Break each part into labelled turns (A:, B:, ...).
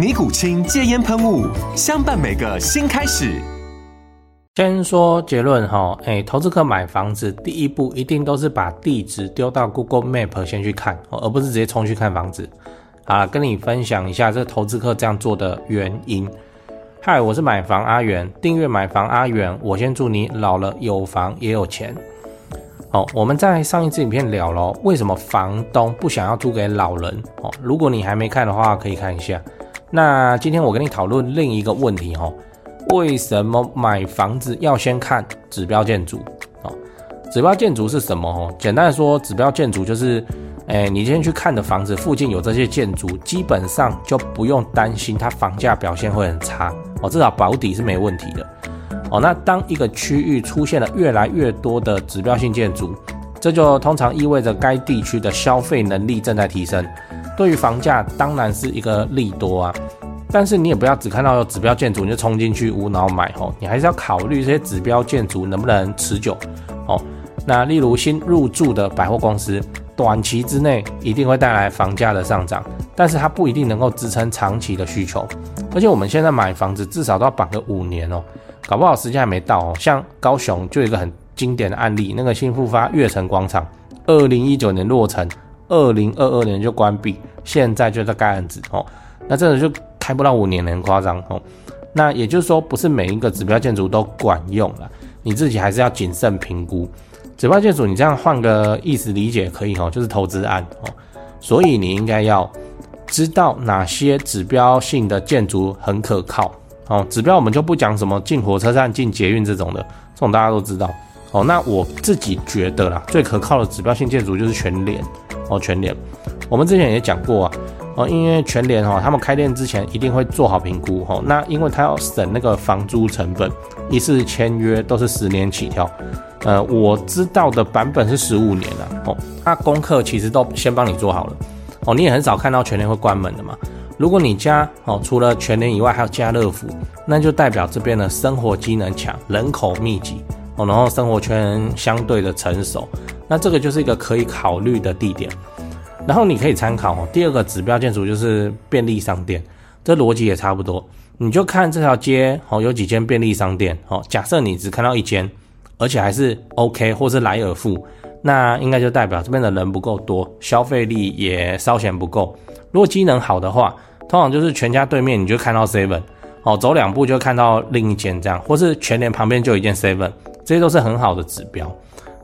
A: 尼古清戒烟喷雾，相伴每个新开始。
B: 先说结论哈，哎，投资客买房子第一步一定都是把地址丢到 Google Map 先去看，而不是直接冲去看房子。好了，跟你分享一下这投资客这样做的原因。嗨，我是买房阿元，订阅买房阿元，我先祝你老了有房也有钱。好，我们在上一支影片聊了为什么房东不想要租给老人哦。如果你还没看的话，可以看一下。那今天我跟你讨论另一个问题哈，为什么买房子要先看指标建筑？哦，指标建筑是什么？哦，简单的说，指标建筑就是，哎，你今天去看的房子附近有这些建筑，基本上就不用担心它房价表现会很差哦，至少保底是没问题的。哦，那当一个区域出现了越来越多的指标性建筑，这就通常意味着该地区的消费能力正在提升。对于房价当然是一个利多啊，但是你也不要只看到有指标建筑你就冲进去无脑买哦，你还是要考虑这些指标建筑能不能持久哦。那例如新入驻的百货公司，短期之内一定会带来房价的上涨，但是它不一定能够支撑长期的需求。而且我们现在买房子至少都要绑个五年哦，搞不好时间还没到哦。像高雄就有一个很经典的案例，那个新复发悦城广场，二零一九年落成。二零二二年就关闭，现在就在盖案子哦，那真的就开不到五年，很夸张哦。那也就是说，不是每一个指标建筑都管用了，你自己还是要谨慎评估。指标建筑，你这样换个意思理解可以哦，就是投资案哦。所以你应该要知道哪些指标性的建筑很可靠哦。指标我们就不讲什么进火车站、进捷运这种的，这种大家都知道哦。那我自己觉得啦，最可靠的指标性建筑就是全联。哦，全联，我们之前也讲过啊，哦，因为全联哈，他们开店之前一定会做好评估哈，那因为他要省那个房租成本，一次签约都是十年起跳，呃，我知道的版本是十五年了，哦，那功课其实都先帮你做好了，哦，你也很少看到全联会关门的嘛，如果你家哦除了全联以外还有家乐福，那就代表这边的生活机能强，人口密集，哦，然后生活圈相对的成熟。那这个就是一个可以考虑的地点，然后你可以参考哦。第二个指标建筑就是便利商店，这逻辑也差不多。你就看这条街哦，有几间便利商店哦。假设你只看到一间，而且还是 OK 或是莱尔富，那应该就代表这边的人不够多，消费力也稍显不够。如果机能好的话，通常就是全家对面你就看到 Seven 哦，走两步就看到另一间这样，或是全联旁边就有一间 Seven，这些都是很好的指标。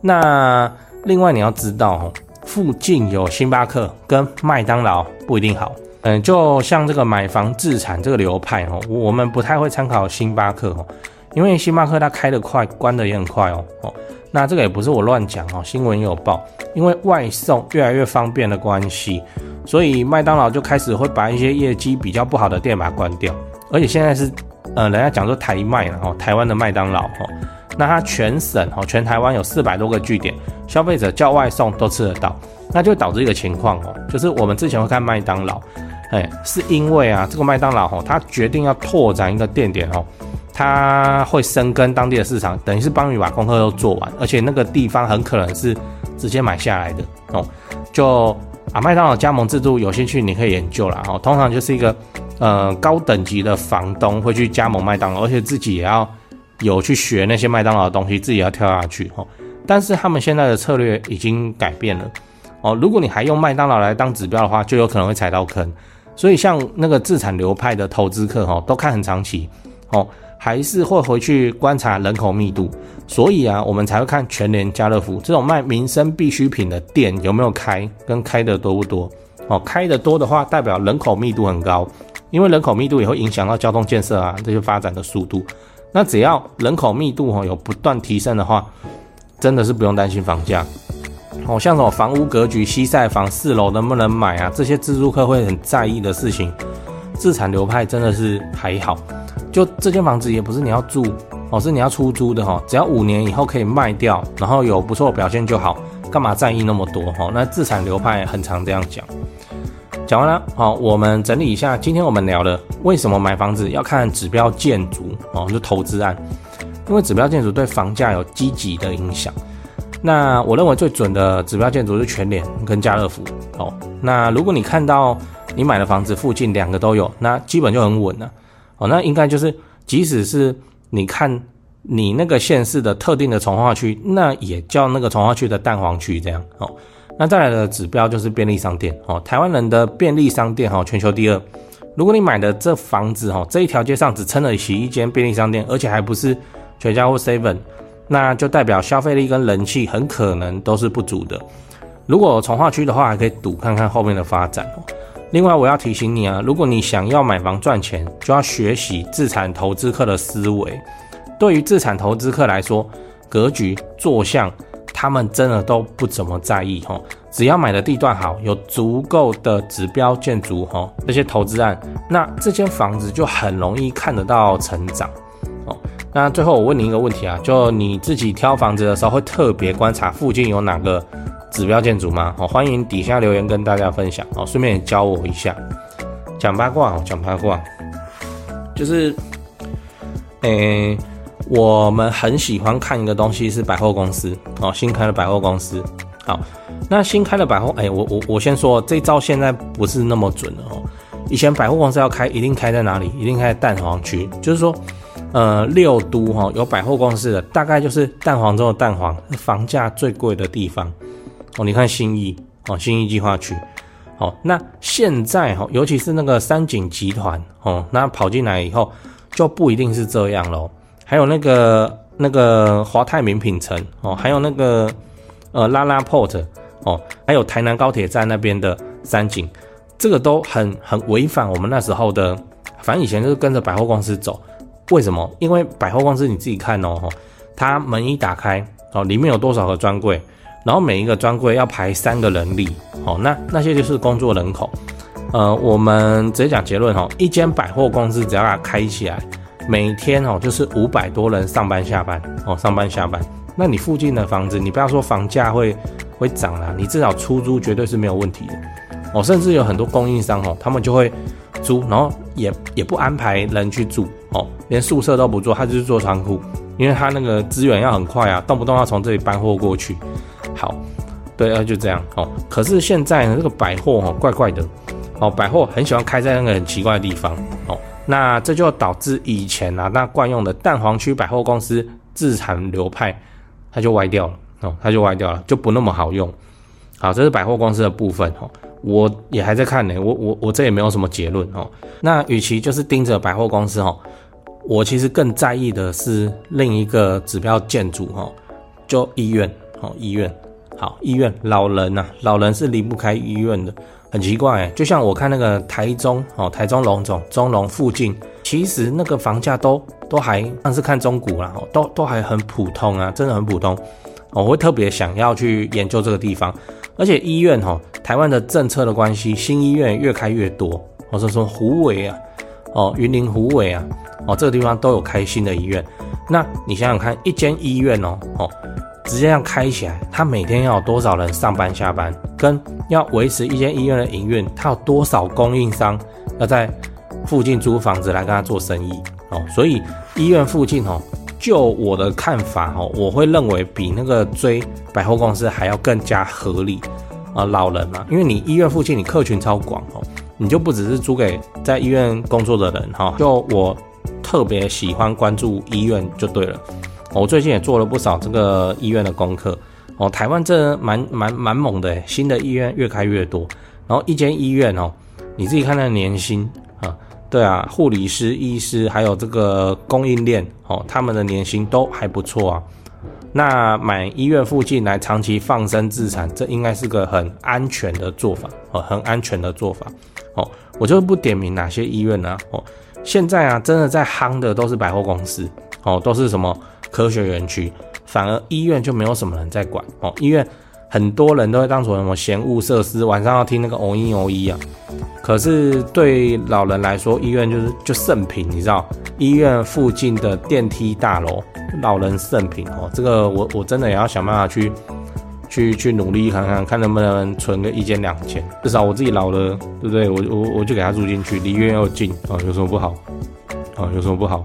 B: 那另外你要知道哦，附近有星巴克跟麦当劳不一定好。嗯，就像这个买房置产这个流派哦，我们不太会参考星巴克哦，因为星巴克它开得快，关得也很快哦哦。那这个也不是我乱讲哦，新闻有报，因为外送越来越方便的关系，所以麦当劳就开始会把一些业绩比较不好的店把它关掉，而且现在是呃，人家讲说台麦了哦，台湾的麦当劳哦。那它全省哦，全台湾有四百多个据点，消费者叫外送都吃得到，那就导致一个情况哦，就是我们之前会看麦当劳，哎，是因为啊，这个麦当劳哦，它决定要拓展一个店点哦，它会深耕当地的市场，等于是帮你把功课都做完，而且那个地方很可能是直接买下来的哦，就啊，麦当劳加盟制度有兴趣你可以研究啦哦，通常就是一个呃高等级的房东会去加盟麦当劳，而且自己也要。有去学那些麦当劳的东西，自己要跳下去哦。但是他们现在的策略已经改变了哦。如果你还用麦当劳来当指标的话，就有可能会踩到坑。所以像那个自产流派的投资客哈，都看很长期哦。还是会回去观察人口密度。所以啊，我们才会看全联、家乐福这种卖民生必需品的店有没有开，跟开的多不多。哦，开的多的话，代表人口密度很高，因为人口密度也会影响到交通建设啊这些发展的速度。那只要人口密度哈有不断提升的话，真的是不用担心房价。哦，像什么房屋格局、西晒房四楼能不能买啊？这些自住客会很在意的事情，自产流派真的是还好。就这间房子也不是你要住，哦，是你要出租的哈。只要五年以后可以卖掉，然后有不错表现就好，干嘛在意那么多哈？那自产流派很常这样讲。讲完了，好，我们整理一下，今天我们聊的为什么买房子要看指标建筑哦，就投资案，因为指标建筑对房价有积极的影响。那我认为最准的指标建筑是全联跟家乐福哦。那如果你看到你买的房子附近两个都有，那基本就很稳了哦。那应该就是，即使是你看你那个县市的特定的重划区，那也叫那个重划区的蛋黄区这样哦。那再来的指标就是便利商店哦。台湾人的便利商店哈，全球第二。如果你买的这房子哈，这一条街上只撑得起一间便利商店，而且还不是全家或 Seven。那就代表消费力跟人气很可能都是不足的。如果重划区的话，还可以赌看看后面的发展哦。另外，我要提醒你啊，如果你想要买房赚钱，就要学习自产投资客的思维。对于自产投资客来说，格局、坐向，他们真的都不怎么在意哦。只要买的地段好，有足够的指标建筑哦，这些投资案，那这间房子就很容易看得到成长哦。那最后我问你一个问题啊，就你自己挑房子的时候会特别观察附近有哪个指标建筑吗？好，欢迎底下留言跟大家分享哦，顺便也教我一下。讲八卦哦，讲八卦，就是，诶、我们很喜欢看一个东西是百货公司哦，新开的百货公司。好，那新开的百货，哎、我我我先说这招现在不是那么准了哦。以前百货公司要开，一定开在哪里？一定开在蛋黄区，就是说。呃，六都哈有百货公司的，大概就是蛋黄中的蛋黄，房价最贵的地方哦。你看新义哦，新义计划区，哦，那现在哈，尤其是那个三井集团哦，那跑进来以后就不一定是这样喽。还有那个那个华泰名品城哦，还有那个呃拉拉 port 哦，还有台南高铁站那边的三井，这个都很很违反我们那时候的，反正以前就是跟着百货公司走。为什么？因为百货公司你自己看哦，它门一打开哦，里面有多少个专柜，然后每一个专柜要排三个人力哦，那那些就是工作人口。呃，我们直接讲结论哦，一间百货公司只要它开起来，每天哦就是五百多人上班下班哦，上班下班。那你附近的房子，你不要说房价会会涨啦，你至少出租绝对是没有问题的哦。甚至有很多供应商哦，他们就会租，然后也也不安排人去住。哦，连宿舍都不做，他就是做仓库，因为他那个资源要很快啊，动不动要从这里搬货过去。好，对啊，就这样哦。可是现在呢，这个百货哦，怪怪的哦，百货很喜欢开在那个很奇怪的地方哦，那这就导致以前啊，那惯用的蛋黄区百货公司自产流派，它就歪掉了哦，它就歪掉了，就不那么好用。好，这是百货公司的部分哦。我也还在看呢，我我我这也没有什么结论哦。那与其就是盯着百货公司哦，我其实更在意的是另一个指标建筑哦，就医院哦，医院好，医院老人呐，老人是离不开医院的，很奇怪，就像我看那个台中哦，台中龙总中龙附近，其实那个房价都都还，但是看中古啦，都都还很普通啊，真的很普通。我会特别想要去研究这个地方。而且医院哈，台湾的政策的关系，新医院越开越多。我说说虎尾啊，哦，云林虎尾啊，哦，这个地方都有开新的医院。那你想想看，一间医院哦，哦，直接这样开起来，他每天要有多少人上班下班？跟要维持一间医院的营运，他有多少供应商要在附近租房子来跟他做生意？哦，所以医院附近哦。就我的看法哦，我会认为比那个追百货公司还要更加合理啊，老人嘛，因为你医院附近你客群超广哦，你就不只是租给在医院工作的人哈，就我特别喜欢关注医院就对了。我最近也做了不少这个医院的功课哦，台湾这蛮蛮蛮猛的，新的医院越开越多，然后一间医院哦，你自己看那个年薪啊，对啊，护理师、医师还有这个供应链哦，他们的年薪都还不错啊。那买医院附近来长期放生自产，这应该是个很安全的做法哦，很安全的做法哦。我就不点名哪些医院呢？哦，现在啊，真的在夯的都是百货公司哦，都是什么科学园区，反而医院就没有什么人在管哦，医院。很多人都会当做什么嫌恶设施，晚上要听那个哦一哦一啊。可是对老人来说，医院就是就圣品，你知道？医院附近的电梯大楼，老人圣品哦。这个我我真的也要想办法去去去努力看看，看能不能存个一间两间，至少我自己老了，对不对？我我我就给他住进去，离医院又近啊，有什么不好？啊，有什么不好？